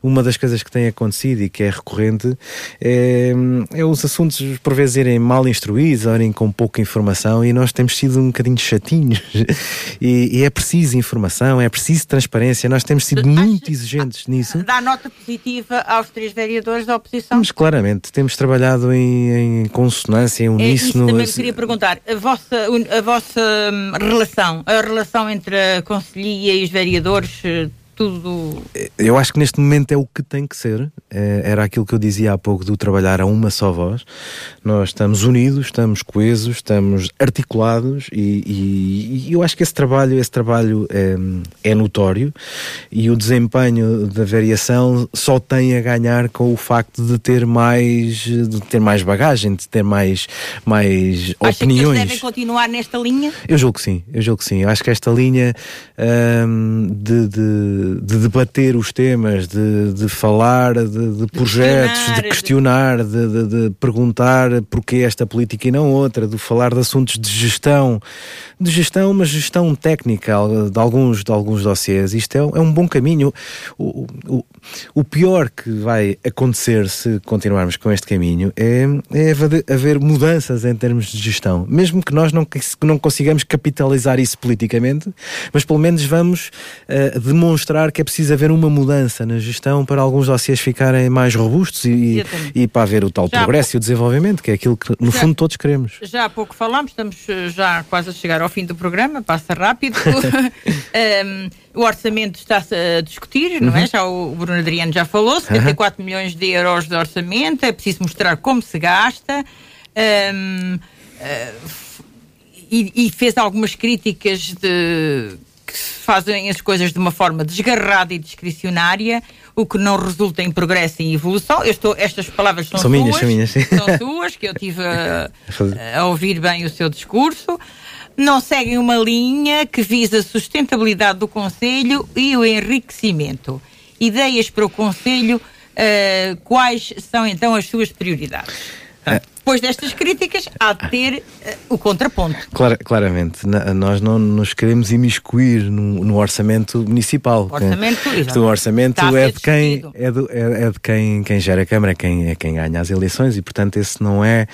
Speaker 3: Uma das coisas que tem acontecido e que é recorrente é, é os assuntos por vezes irem mal instruídos, irem com pouca informação informação e nós temos sido um bocadinho chatinhos. e, e, é preciso informação, é preciso transparência, nós temos sido muito exigentes nisso.
Speaker 2: Dá nota positiva aos três vereadores da oposição?
Speaker 3: Mas claramente, temos trabalhado em, em consonância, em uníssono. É,
Speaker 2: também queria perguntar, a vossa, a vossa hum, relação, a relação entre a Conselhia e os vereadores eh, tudo.
Speaker 3: Eu acho que neste momento é o que tem que ser. É, era aquilo que eu dizia há pouco do trabalhar a uma só voz. Nós estamos unidos, estamos coesos, estamos articulados e, e, e eu acho que esse trabalho, esse trabalho é, é, notório e o desempenho da variação só tem a ganhar com o facto de ter mais, de ter mais bagagem, de ter mais, mais
Speaker 2: acha
Speaker 3: opiniões.
Speaker 2: Que eles devem continuar nesta linha?
Speaker 3: Eu julgo que sim, eu julgo que sim. Eu acho que esta linha hum, de, de de, debater os temas, de, de falar de, de projetos, questionar, de questionar, de, de, perguntar porquê esta política e não outra, de falar de assuntos de gestão, de gestão, mas gestão técnica de alguns, de alguns dossiês. Isto é, é um bom caminho. O, o, o pior que vai acontecer se continuarmos com este caminho é, é haver mudanças em termos de gestão. Mesmo que nós não, não consigamos capitalizar isso politicamente, mas pelo menos vamos uh, demonstrar que é preciso haver uma mudança na gestão para alguns dossiês ficarem mais robustos e, e para haver o tal já progresso e o desenvolvimento, que é aquilo que no já, fundo todos queremos.
Speaker 2: Já há pouco falámos, estamos eh, já quase a chegar ao fim do programa, passa rápido. um, o orçamento está-se a discutir, não é? Uhum. Já o Bruno Adriano já falou, 74 uhum. milhões de euros de orçamento, é preciso mostrar como se gasta. Um, uh, eh, e, e, fez algumas críticas de que se fazem as coisas de uma forma desgarrada e discricionária, o que não resulta em progresso e evolução. Estou, estas palavras são,
Speaker 3: são
Speaker 2: suas,
Speaker 3: minhas, são minhas,
Speaker 2: são suas, que eu tive a, a ouvir bem o seu discurso não seguem uma linha que visa a sustentabilidade do Conselho e o enriquecimento. Ideias para o Conselho Uh, quais são então as suas prioridades? É. Depois destas críticas, há de ter uh, o contraponto.
Speaker 3: Clara, claramente, na, nós não nos queremos imiscuir no, no orçamento municipal.
Speaker 2: O orçamento,
Speaker 3: o orçamento é de quem é, do, é, é, de quem, quem gera a Câmara, quem, é quem ganha as eleições e, portanto, esse não é,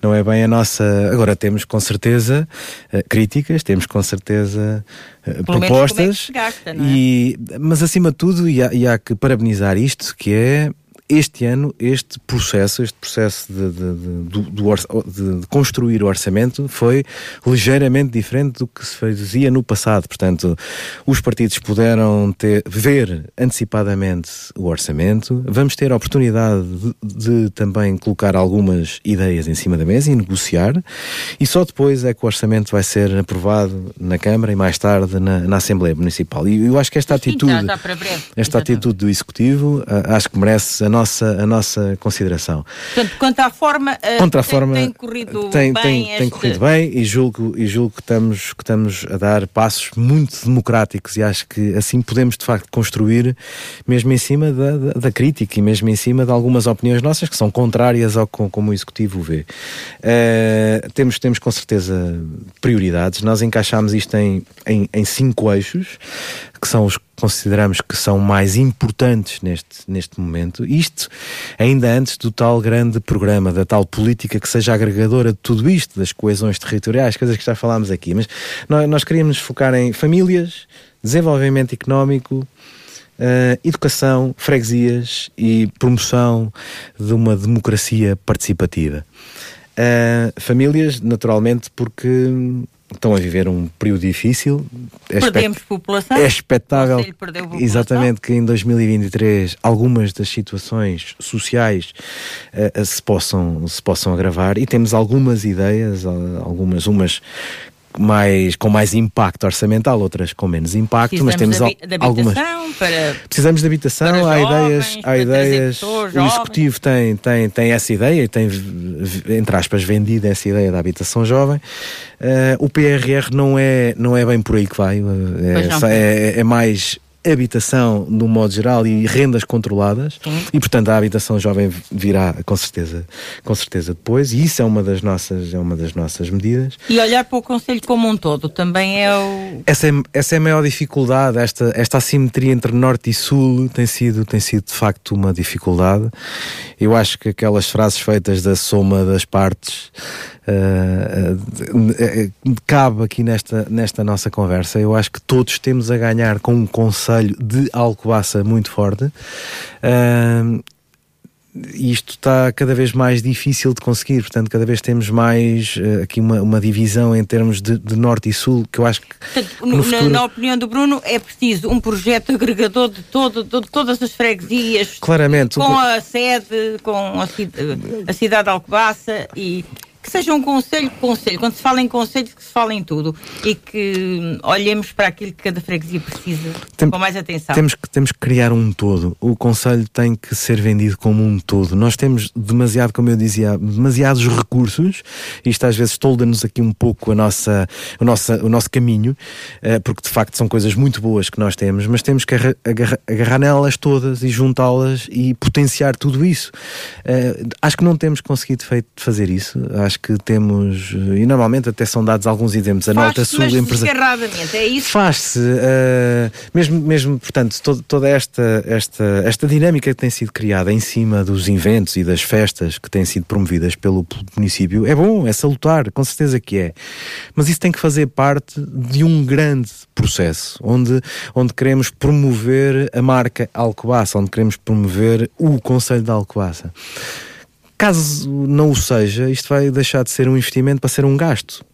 Speaker 3: não é bem a nossa. Agora, temos com certeza uh, críticas, temos com certeza uh, propostas.
Speaker 2: É gasta, é?
Speaker 3: e, mas, acima de tudo, e há, e há que parabenizar isto, que é este ano, este processo, este processo de, de, de, de, construir o orçamento foi ligeiramente diferente do que se fazia no passado. Portanto, os partidos puderam ter, ver antecipadamente o orçamento. Vamos ter a oportunidade de, também colocar algumas ideias em cima da mesa e negociar. E só depois é que o orçamento vai ser aprovado na Câmara e mais tarde na, na Assembleia Municipal. E eu acho que esta atitude, esta atitude do Executivo, ah, acho que merece a nossa, a nossa consideração.
Speaker 2: Portanto, quanto à forma,
Speaker 3: quanto
Speaker 2: à
Speaker 3: tem, forma
Speaker 2: tem corrido
Speaker 3: tem,
Speaker 2: bem.
Speaker 3: Tem,
Speaker 2: este...
Speaker 3: tem corrido bem e julgo, e julgo que, estamos, que estamos a dar passos muito democráticos e acho que assim podemos de facto construir mesmo em cima da, da, da crítica e mesmo em cima de algumas opiniões nossas que são contrárias ao como o Executivo vê. Uh, temos, temos com certeza prioridades. Nós encaixámos isto em, em, em cinco eixos que são os que consideramos que são mais importantes neste, neste momento. Isto ainda antes do tal grande programa, da tal política que seja agregadora de tudo isto, das coesões territoriais, coisas que já falámos aqui. Mas nós, nós queríamos focar em famílias, desenvolvimento económico, Uh, educação, freguesias e promoção de uma democracia participativa. Uh, famílias, naturalmente, porque estão a viver um período difícil.
Speaker 2: É Perdemos população.
Speaker 3: É expectável. Exatamente que em 2023 algumas das situações sociais uh, se, possam, se possam agravar e temos algumas ideias, algumas, umas mais, com mais impacto orçamental, outras com menos impacto,
Speaker 2: Precisamos
Speaker 3: mas temos
Speaker 2: de, de
Speaker 3: algumas.
Speaker 2: Para,
Speaker 3: Precisamos de habitação, há jovens, ideias, há ideias. O executivo tem, tem, tem essa ideia e tem, entre aspas, vendido essa ideia da habitação jovem. Uh, o PRR não é, não é bem por aí que vai, uh, é, é, é mais habitação no modo geral e rendas controladas. Sim. e portanto a habitação jovem virá com certeza com certeza depois. E isso é uma das nossas é uma das nossas medidas.
Speaker 2: E olhar para o conselho como um todo também é o
Speaker 3: essa é, essa é a maior dificuldade. Esta esta assimetria entre norte e sul tem sido tem sido de facto uma dificuldade. Eu acho que aquelas frases feitas da soma das partes cabe aqui nesta, nesta nossa conversa. Eu acho que todos temos a ganhar com um conselho de Alcobaça muito forte. Isto está cada vez mais difícil de conseguir, portanto, cada vez temos mais uh, aqui uma, uma divisão em termos de, de, norte e sul, que eu acho que.
Speaker 2: Portanto, no futuro... na, na, opinião do Bruno, é preciso um projeto agregador de, todo, de, todas as freguesias,
Speaker 3: Claramente,
Speaker 2: com a sede, com a, a cidade de Alcobaça e que seja um conselho, conselho. Quando se fala em conselho, que se fala em tudo e que olhemos para aquilo que cada freguesia precisa Tem, com mais atenção.
Speaker 3: Temos que, temos que criar um todo. O conselho tem que ser vendido como um todo. Nós temos demasiado, como eu dizia, demasiados recursos. Isto às vezes tolda-nos aqui um pouco a nossa, o, nosso, o nosso caminho, eh, porque de facto são coisas muito boas que nós temos, mas temos que agarrar, agarrar nelas todas e juntá-las e potenciar tudo isso. Eh, acho que não temos conseguido feito, fazer isso. Acho acho que temos, eh, e normalmente até são dados alguns exemplos, a nota sul
Speaker 2: empresarial. é isso?
Speaker 3: Faz-se, uh, mesmo, mesmo, portanto, todo, toda esta, esta, esta dinâmica que tem sido criada em cima dos eventos e das festas que têm sido promovidas pelo município é bom, é salutar, com certeza que é. Mas isso tem que fazer parte de um grande processo, onde, onde queremos promover a marca Alcobaça, onde queremos promover o Conselho de Alcobaça. Caso não o seja, isto vai deixar de ser um investimento para ser um gasto.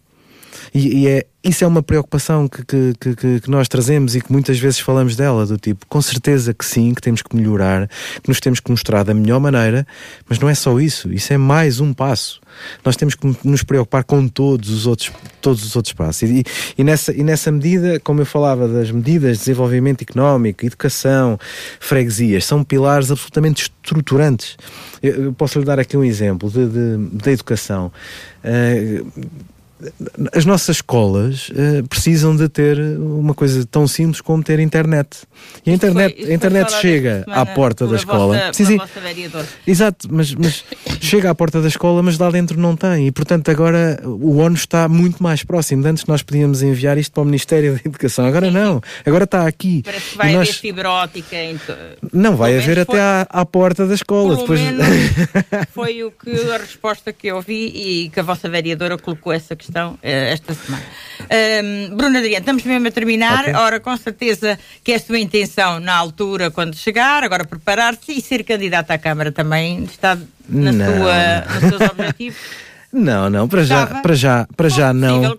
Speaker 3: E, e é, isso é uma preocupação que, que, que, que, nós trazemos e que muitas vezes falamos dela, do tipo, com certeza que sim, que temos que melhorar, que nos temos que mostrar da melhor maneira, mas não é só isso, isso é mais um passo. Nós temos que nos preocupar com todos os outros, todos os outros passos. E, e, nessa, e nessa medida, como eu falava das medidas de desenvolvimento económico, educação, freguesias, são pilares absolutamente estruturantes. Eu, eu posso lhe dar aqui um exemplo de educação. Uh, as nossas escolas uh, precisam de ter uma coisa tão simples como ter internet. E a internet, foi, a internet chega à porta da escola.
Speaker 2: Vossa, sim, sim.
Speaker 3: Exato, mas, mas chega à porta da escola, mas lá dentro não tem. E portanto agora o ONU está muito mais próximo. Antes nós podíamos enviar isto para o Ministério da Educação. Agora não. Agora está aqui.
Speaker 2: Parece que vai nós... haver fibra ótica. Em
Speaker 3: Não, vai haver até foi... à, à, porta da escola.
Speaker 2: Depois... foi o que a resposta que eu ouvi e que a vossa vereadora colocou essa questão uh, esta semana. Um, Bruno Adriano, estamos mesmo a terminar. Okay. Ora, com certeza que é a sua intenção na altura, quando chegar, agora preparar-se e ser candidato à Câmara também está na sua, nos seus objetivos.
Speaker 3: Não, não, para já, para já, para já não.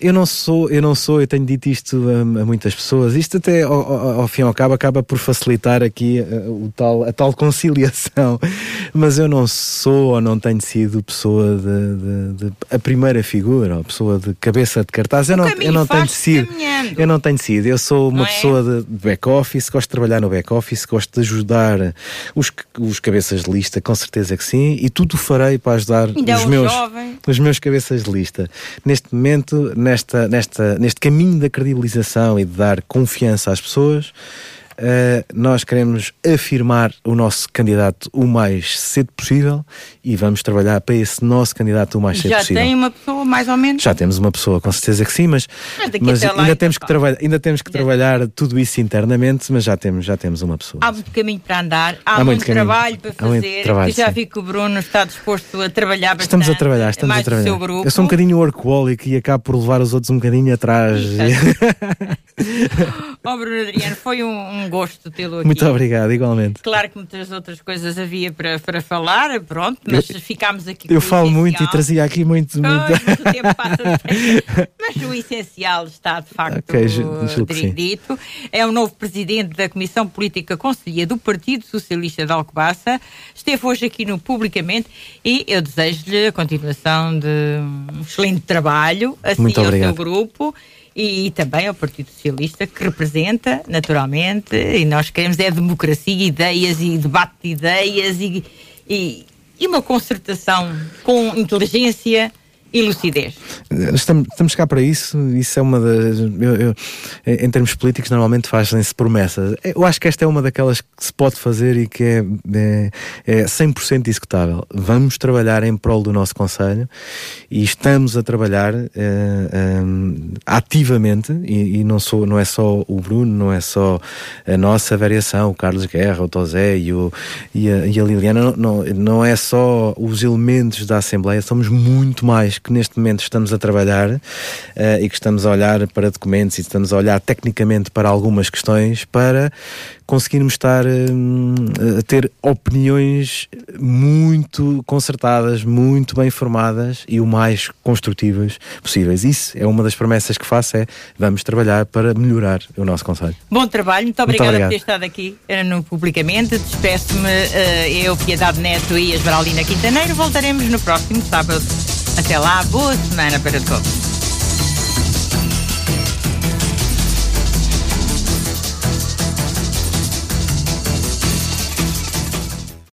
Speaker 3: Eu não sou, eu não sou, eu tenho dito isto a, a muitas pessoas. Isto até ao, ao, ao, fim e ao cabo acaba por facilitar aqui uh, o tal, a tal conciliação. Mas eu não sou ou não tenho sido pessoa de, de, de a primeira figura, ou pessoa de cabeça de cartaz. Eu não, eu não tenho sido.
Speaker 2: Caminhando.
Speaker 3: Eu não tenho sido. Eu sou uma não é? pessoa é? de back office, gosto de trabalhar no back office, gosto de ajudar os, os cabeças de lista, com certeza que sim, e tudo farei para ajudar Ainda os meus
Speaker 2: jovem.
Speaker 3: Os meus cabeças de lista. Neste momento, nesta, nesta, neste caminho da credibilização e de dar confiança às pessoas, Uh, nós queremos afirmar o nosso candidato o mais cedo possível e vamos trabalhar para esse nosso candidato o mais cedo
Speaker 2: Já
Speaker 3: possível.
Speaker 2: Já tem uma pessoa, mais ou menos?
Speaker 3: Já temos uma pessoa, com certeza que sim, mas, mas, mas ainda, temos que trabalhar, ainda temos que trabalhar tudo isso internamente, mas já temos, já temos uma pessoa.
Speaker 2: Há muito caminho para andar, há, há muito, muito trabalho para fazer. Trabalho, já vi que o Bruno está disposto a trabalhar bastante.
Speaker 3: Estamos a trabalhar, estamos a trabalhar. Eu sou um bocadinho workaholic e acabo por levar os outros um bocadinho atrás.
Speaker 2: oh, Bruno Adriano, foi um, um gosto tê-lo aqui.
Speaker 3: Muito obrigado, igualmente.
Speaker 2: Claro que muitas outras coisas havia para, para falar, pronto, mas eu, ficámos aqui
Speaker 3: Eu falo muito e trazia aqui muito. muito...
Speaker 2: o tempo passa mas o essencial está de facto okay, dito. É o novo presidente da Comissão Política Conselhia do Partido Socialista de Alcobaça. Esteve hoje aqui no Publicamente e eu desejo-lhe a continuação de um excelente trabalho, assim muito ao seu grupo e, e, também ao Partido Socialista, que representa, naturalmente, e nós queremos é democracia, ideias e debate de ideias e, e, e uma concertação com inteligência e lucidez.
Speaker 3: Estamos, estamos cá para isso, isso é uma das. Eu, eu, em termos políticos, normalmente fazem-se promessas. Eu acho que esta é uma daquelas que se pode fazer e que é, é, é 100% executável. Vamos trabalhar em prol do nosso Conselho e estamos a trabalhar é, é, ativamente, e, e, não, sou, não é só o Bruno, não é só a nossa variação, o Carlos Guerra, o Tosé e, o, e, a, e a Liliana, não, não é só os elementos da Assembleia, somos muito mais que neste momento estamos a trabalhar uh, e que estamos a olhar para documentos e estamos a olhar tecnicamente para algumas questões para conseguirmos estar uh, a ter opiniões muito concertadas, muito bem formadas e o mais construtivas possíveis. Isso é uma das promessas que faço, é vamos trabalhar para melhorar o nosso Conselho.
Speaker 2: Bom trabalho, muito obrigada muito por ter estado aqui eh, no Publicamente. Despeço-me uh, eu, Piedade Neto e a Esmeraldina Quintaneiro. Voltaremos no próximo sábado. Até lá, boa semana para todos.